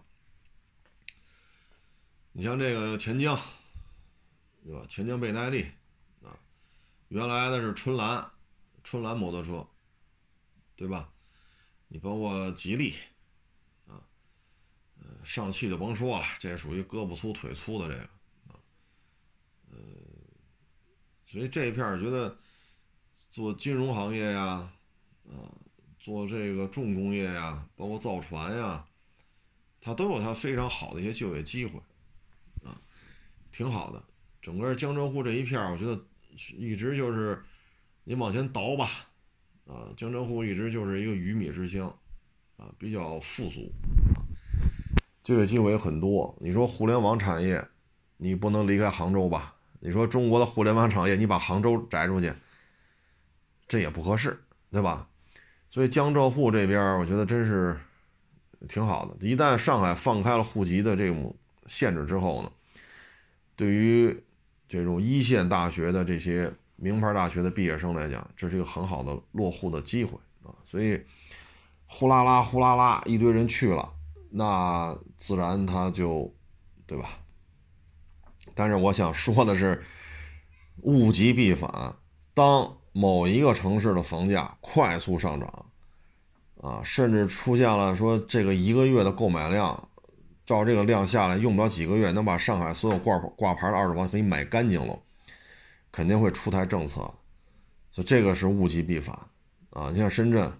你像这个钱江，对吧？钱江倍耐力啊，原来的是春兰，春兰摩托车，对吧？你包括吉利。上汽就甭说了，这属于胳膊粗腿粗的这个啊，呃，所以这一片儿觉得做金融行业呀，啊，做这个重工业呀，包括造船呀，它都有它非常好的一些就业机会啊，挺好的。整个江浙沪这一片儿，我觉得一直就是你往前倒吧，啊，江浙沪一直就是一个鱼米之乡啊，比较富足。就业机会很多。你说互联网产业，你不能离开杭州吧？你说中国的互联网产业，你把杭州摘出去，这也不合适，对吧？所以江浙沪这边，我觉得真是挺好的。一旦上海放开了户籍的这种限制之后呢，对于这种一线大学的这些名牌大学的毕业生来讲，这是一个很好的落户的机会啊。所以呼啦啦、呼啦啦，一堆人去了，那自然他就，对吧？但是我想说的是，物极必反，当。某一个城市的房价快速上涨，啊，甚至出现了说这个一个月的购买量，照这个量下来，用不了几个月能把上海所有挂挂牌的二手房给你买干净了，肯定会出台政策，所以这个是物极必反啊！你像深圳，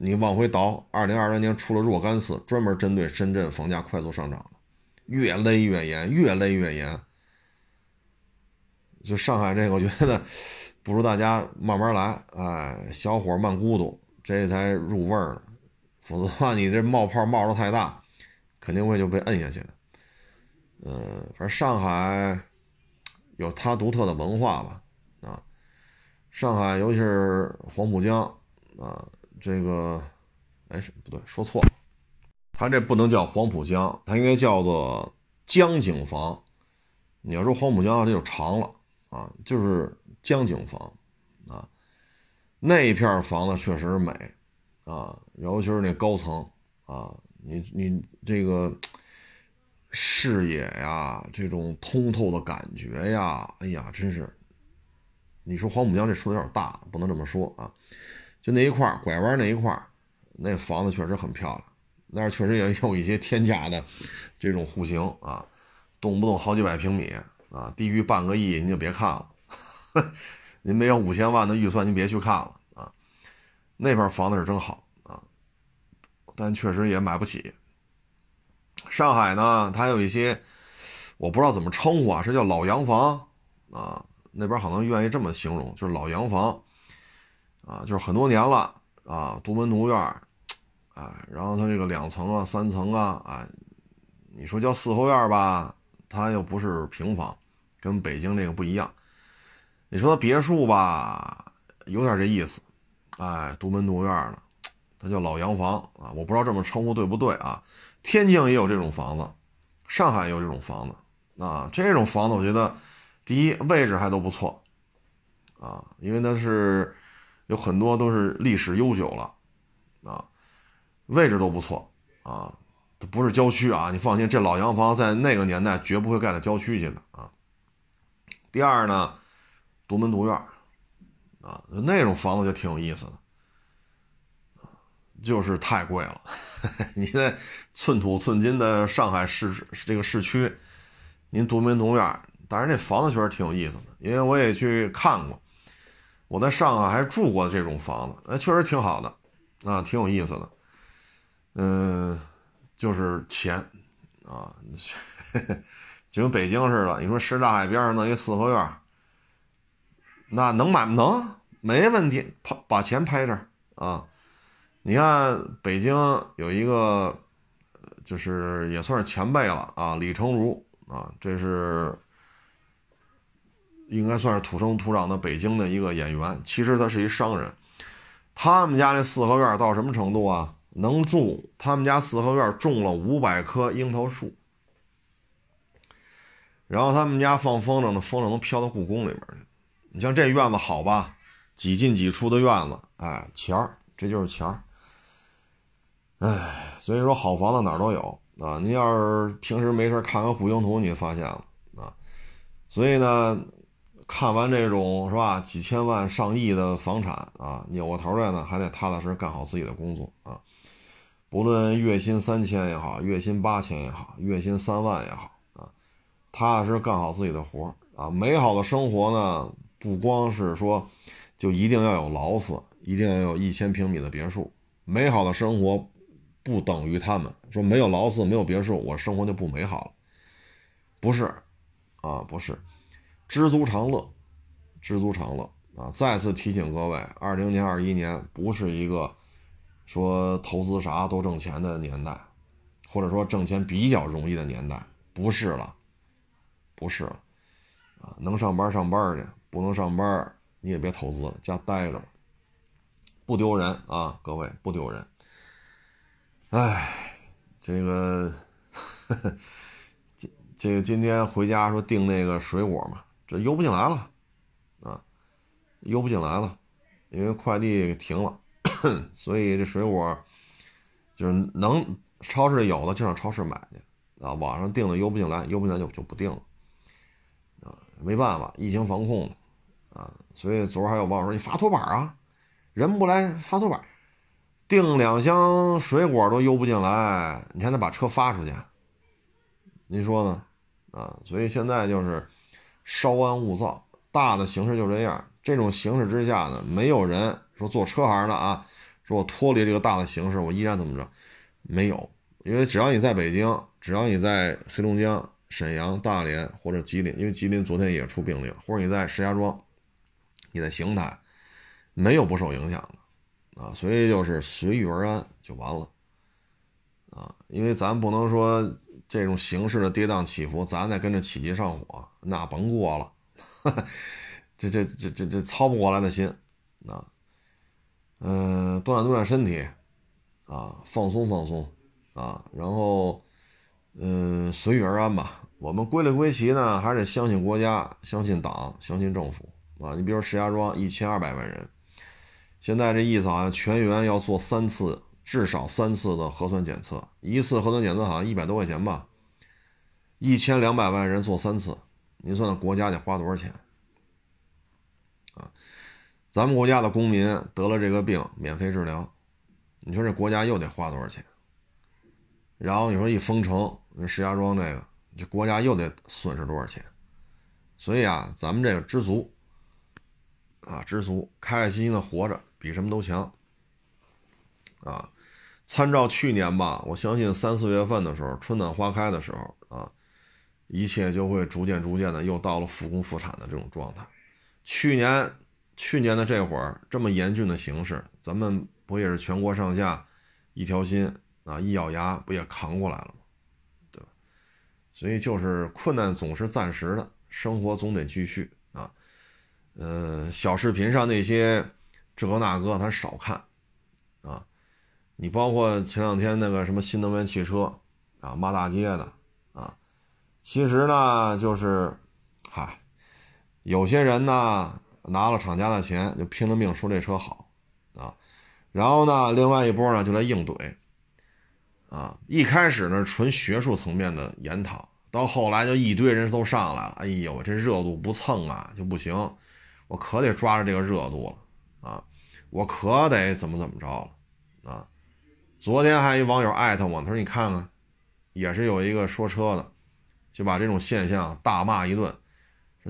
你往回倒，二零二零年出了若干次专门针对深圳房价快速上涨的，越勒越严，越勒越严。就上海这个，我觉得。不如大家慢慢来，哎，小火慢咕嘟，这才入味儿呢。否则的话，你这冒泡冒的太大，肯定会就被摁下去的。嗯，反正上海有它独特的文化吧，啊，上海尤其是黄浦江啊，这个，哎，不对，说错了，它这不能叫黄浦江，它应该叫做江景房。你要说黄浦江，这就长了啊，就是。江景房，啊，那一片房子确实美，啊，尤其是那高层，啊，你你这个视野呀，这种通透的感觉呀，哎呀，真是，你说黄浦江这说的有点大，不能这么说啊，就那一块拐弯那一块那房子确实很漂亮，那确实也有一些天价的这种户型啊，动不动好几百平米啊，低于半个亿您就别看了。您没有五千万的预算，您别去看了啊！那边房子是真好啊，但确实也买不起。上海呢，它有一些我不知道怎么称呼啊，是叫老洋房啊，那边好像愿意这么形容，就是老洋房啊，就是很多年了啊，独门独院啊，然后它这个两层啊、三层啊，啊，你说叫四合院吧，它又不是平房，跟北京这个不一样。你说别墅吧，有点这意思，哎，独门独院的，它叫老洋房啊，我不知道这么称呼对不对啊？天津也有这种房子，上海也有这种房子啊。这种房子我觉得，第一位置还都不错啊，因为它是有很多都是历史悠久了啊，位置都不错啊，它不是郊区啊，你放心，这老洋房在那个年代绝不会盖在郊区去的啊。第二呢。独门独院啊，那种房子就挺有意思的，就是太贵了。你在寸土寸金的上海市这个市区，您独门独院，但是那房子确实挺有意思的，因为我也去看过，我在上海还住过这种房子，哎，确实挺好的，啊，挺有意思的。嗯，就是钱啊，就跟北京似的，你说什刹海边上弄一四合院。那能买能没问题，拍把钱拍这儿啊！你看北京有一个，就是也算是前辈了啊，李成儒啊，这是应该算是土生土长的北京的一个演员。其实他是一商人，他们家那四合院到什么程度啊？能住他们家四合院种了五百棵樱桃树，然后他们家放风筝呢，风筝能飘到故宫里面去。你像这院子好吧，几进几出的院子，哎，钱儿，这就是钱儿，哎，所以说好房子哪儿都有啊。您要是平时没事看看户型图，你就发现了啊。所以呢，看完这种是吧，几千万上亿的房产啊，扭过头来呢，还得踏踏实实干好自己的工作啊。不论月薪三千也好，月薪八千也好，月薪三万也好啊，踏踏实实干好自己的活儿啊。美好的生活呢。不光是说，就一定要有劳斯，一定要有一千平米的别墅。美好的生活不等于他们说没有劳斯，没有别墅，我生活就不美好了。不是，啊，不是，知足常乐，知足常乐啊！再次提醒各位，二零年、二一年不是一个说投资啥都挣钱的年代，或者说挣钱比较容易的年代，不是了，不是了，啊，能上班上班去。不能上班，你也别投资了，家待着吧。不丢人啊，各位不丢人。哎，这个，今这个今天回家说订那个水果嘛，这邮不进来了，啊，邮不进来了，因为快递停了，所以这水果就是能超市有的就上超市买去啊，网上订的邮不进来，邮不进来就就不订了，啊，没办法，疫情防控啊，所以昨儿还有网友说你发托板啊，人不来发托板，订两箱水果都邮不进来，你还得把车发出去，您说呢？啊，所以现在就是稍安勿躁，大的形势就这样。这种形势之下呢，没有人说做车行的啊，说我脱离这个大的形势，我依然怎么着？没有，因为只要你在北京，只要你在黑龙江、沈阳、大连或者吉林，因为吉林昨天也出病例，或者你在石家庄，你在邢台，没有不受影响的啊。所以就是随遇而安就完了啊，因为咱不能说。这种形式的跌宕起伏，咱再跟着起急上火，那甭过了，这这这这这操不过来的心，啊，嗯，锻炼锻炼身体，啊，放松放松，啊，然后，嗯，随遇而安吧。我们归了归齐呢，还是相信国家，相信党，相信政府，啊，你比如石家庄一千二百万人，现在这意思好像全员要做三次。至少三次的核酸检测，一次核酸检测好像一百多块钱吧，一千两百万人做三次，您算算国家得花多少钱？啊，咱们国家的公民得了这个病免费治疗，你说这国家又得花多少钱？然后你说一封城，石家庄这个，这国家又得损失多少钱？所以啊，咱们这个知足，啊，知足，开开心心的活着，比什么都强，啊。参照去年吧，我相信三四月份的时候，春暖花开的时候啊，一切就会逐渐逐渐的又到了复工复产的这种状态。去年去年的这会儿这么严峻的形势，咱们不也是全国上下一条心啊，一咬牙不也扛过来了吗？对吧？所以就是困难总是暂时的，生活总得继续啊。呃，小视频上那些这个那个，咱少看啊。你包括前两天那个什么新能源汽车啊，骂大街的啊，其实呢就是，嗨，有些人呢拿了厂家的钱就拼了命说这车好啊，然后呢另外一波呢就来硬怼啊，一开始呢纯学术层面的研讨，到后来就一堆人都上来了，哎呦这热度不蹭啊就不行，我可得抓着这个热度了啊，我可得怎么怎么着了啊。昨天还一网友艾特我，他说：“你看看，也是有一个说车的，就把这种现象大骂一顿，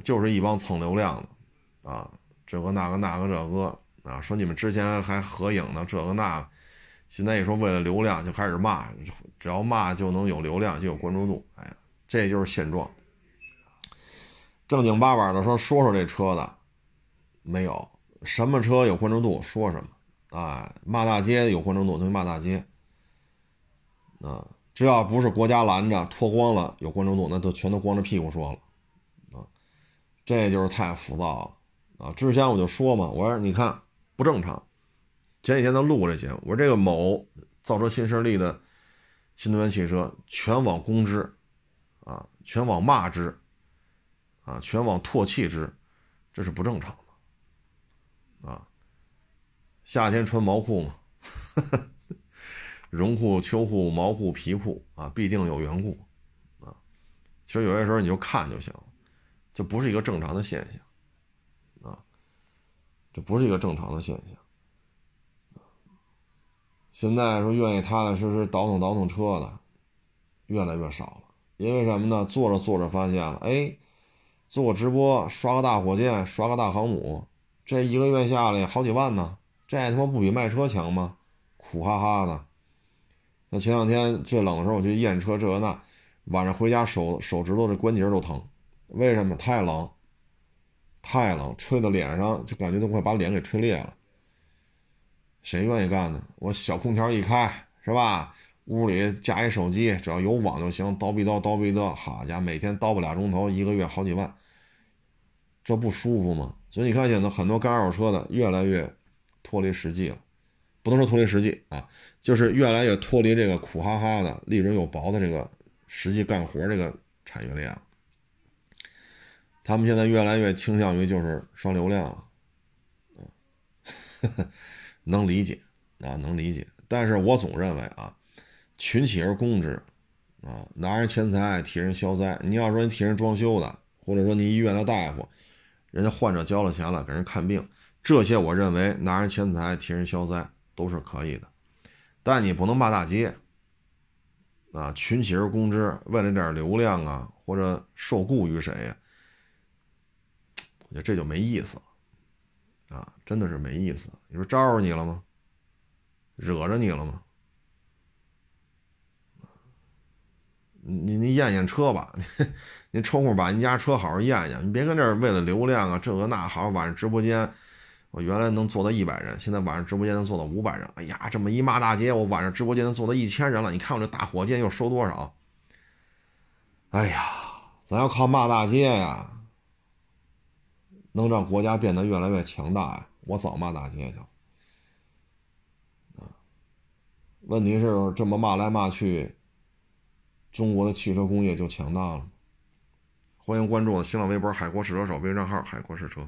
就是一帮蹭流量的，啊，这个那个那个这个啊，说你们之前还合影呢，这个那个，现在一说为了流量就开始骂，只要骂就能有流量，就有关注度，哎呀，这就是现状。正经八百的说说说这车的，没有什么车有关注度，说什么。”啊，骂大街有关注度，就骂大街。啊，只要不是国家拦着脱光了有关注度，那都全都光着屁股说了。啊，这就是太浮躁了。啊，之前我就说嘛，我说你看不正常。前几天他录这节目，我说这个某造车新势力的新能源汽车全网攻之，啊，全网骂之，啊，全网唾弃之，这是不正常的。夏天穿毛裤嘛，绒裤、秋裤、毛裤、皮裤啊，必定有缘故啊。其实有些时候你就看就行，这不是一个正常的现象啊，这不是一个正常的现象。现在说愿意踏踏实实倒腾倒腾车的越来越少了，因为什么呢？做着做着发现了，哎，做直播，刷个大火箭，刷个大航母，这一个月下来好几万呢。这他妈不比卖车强吗？苦哈哈的。那前两天最冷的时候，我去验车，这那，晚上回家手手指头这关节都疼，为什么？太冷，太冷，吹到脸上就感觉都快把脸给吹裂了。谁愿意干呢？我小空调一开，是吧？屋里架一手机，只要有网就行，叨逼叨叨逼叨，好家伙，每天叨吧俩钟头，一个月好几万，这不舒服吗？所以你看现在很多干二手车的越来越。脱离实际了不能说脱离实际啊，就是越来越脱离这个苦哈哈的、利润又薄的这个实际干活这个产业链了。他们现在越来越倾向于就是刷流量了，能理解啊，能理解。但是我总认为啊，群起而攻之啊，拿人钱财替人消灾。你要说你替人装修的，或者说你医院的大夫，人家患者交了钱了给人看病，这些我认为拿人钱财替人消灾都是可以的。但你不能骂大街啊，群起而攻之，为了点流量啊，或者受雇于谁呀？我觉得这就没意思了，啊，真的是没意思。你说招着你了吗？惹着你了吗？你你验验车吧，你抽空把您家车好好验验。你别跟这儿为了流量啊，这个那好。晚上直播间，我原来能做到一百人，现在晚上直播间能做到五百人。哎呀，这么一骂大街，我晚上直播间能做到一千人了。你看我这大火箭又收多少？哎呀，咱要靠骂大街呀！能让国家变得越来越强大呀！我早骂大街去啊！问题是这么骂来骂去，中国的汽车工业就强大了。欢迎关注我新浪微博“海阔试车手”微信账号“海阔试车”。